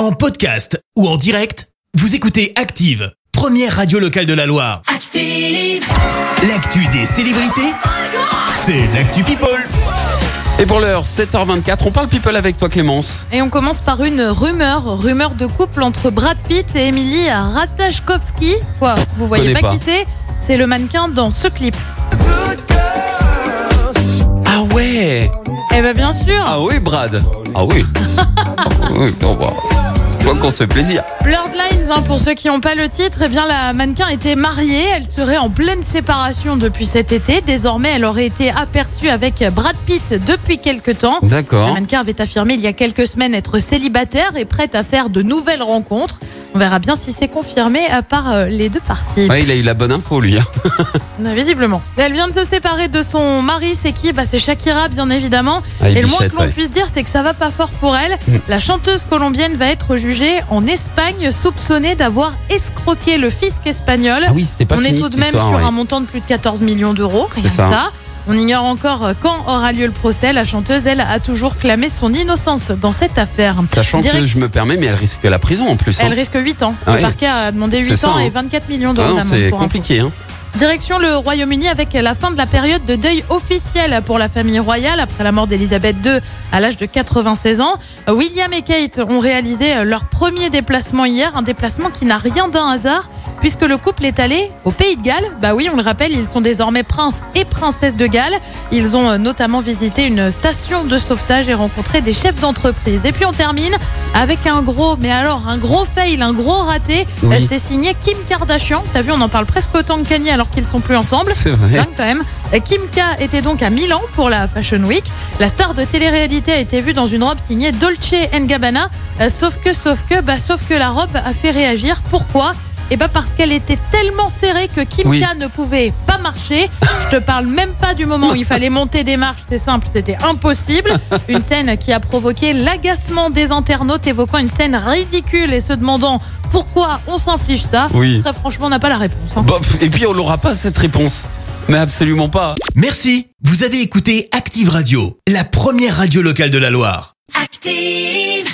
En podcast ou en direct, vous écoutez Active, première radio locale de la Loire. Active. L'actu des célébrités, c'est l'actu People. Et pour l'heure, 7h24, on parle people avec toi Clémence. Et on commence par une rumeur, rumeur de couple entre Brad Pitt et Emily Ratajkowski. Quoi Vous voyez pas. qui c'est? C'est le mannequin dans ce clip. Ah ouais Eh ben bien sûr. Ah oui Brad Ah oui oui, bah, je vois qu'on se fait plaisir. Blurred Lines, hein, pour ceux qui n'ont pas le titre, eh bien la mannequin était mariée, elle serait en pleine séparation depuis cet été. Désormais, elle aurait été aperçue avec Brad Pitt depuis quelque temps. La D'accord. mannequin avait affirmé il y a quelques semaines être célibataire et prête à faire de nouvelles rencontres. On verra bien si c'est confirmé à part euh, les deux parties. Ouais, il a eu la bonne info lui. hein. Euh, Visiblement. Elle vient de se séparer de son mari, c'est qui? Bah, C'est Shakira, bien évidemment. Ah, Et le moins que l'on ouais. puisse dire, c'est que ça va pas fort pour elle. Mm. La chanteuse colombienne va être jugée en Espagne, soupçonnée d'avoir escroqué le fisc espagnol. Ah oui, c'était pas On est tout de même histoire, sur ouais. un montant de plus de 14 millions d'euros. Rien C'est que ça. ça. On ignore encore euh, quand aura lieu le procès. La chanteuse, elle, a toujours clamé son innocence dans cette affaire. Sachant Direct- que je me permets, mais elle risque la prison en plus. hein. Elle risque 8 ans. Ah Le ouais. parquet a demandé 8 C'est ça, ans et hein. 24 millions Ah d'euros d'amende. c'est compliqué. Hein. Direction le Royaume-Uni avec la fin de la période de deuil officiel pour la famille royale après la mort d'Elisabeth II à l'âge de 96 ans. William et Kate ont réalisé leur premier déplacement hier, un déplacement qui n'a rien d'un hasard puisque le couple est allé au Pays de Galles. Bah oui, on le rappelle, ils sont désormais princes et princesses de Galles. Ils ont euh, notamment visité une station de sauvetage et rencontré des chefs d'entreprise. Et puis on termine avec un gros, mais alors un gros fail, un gros raté. Oui. Euh, C'est signé Kim Kardashian. T'as vu, on en parle presque autant que Kanye alors qu'ils sont plus ensemble. C'est vrai. Dingue quand même. Euh, Kim K était donc à Milan pour la Fashion Week. La star de télé-réalité a été vue dans une robe signée Dolce Gabbana. Sauf que, sauf que, bah, sauf que la robe a fait réagir. Pourquoi? Et bah parce qu'elle était tellement serrée que Kim Oui. K ne pouvait pas marcher. Je te parle même pas du moment où il fallait monter des marches, c'est simple, c'était impossible. Une scène qui a provoqué l'agacement des internautes évoquant une scène ridicule et se demandant pourquoi on s'inflige ça. Oui. Très franchement, on n'a pas la réponse. hein. Bof, et puis on n'aura pas cette réponse. Mais absolument pas. Merci, vous avez écouté Active Radio, la première radio locale de la Loire. Active.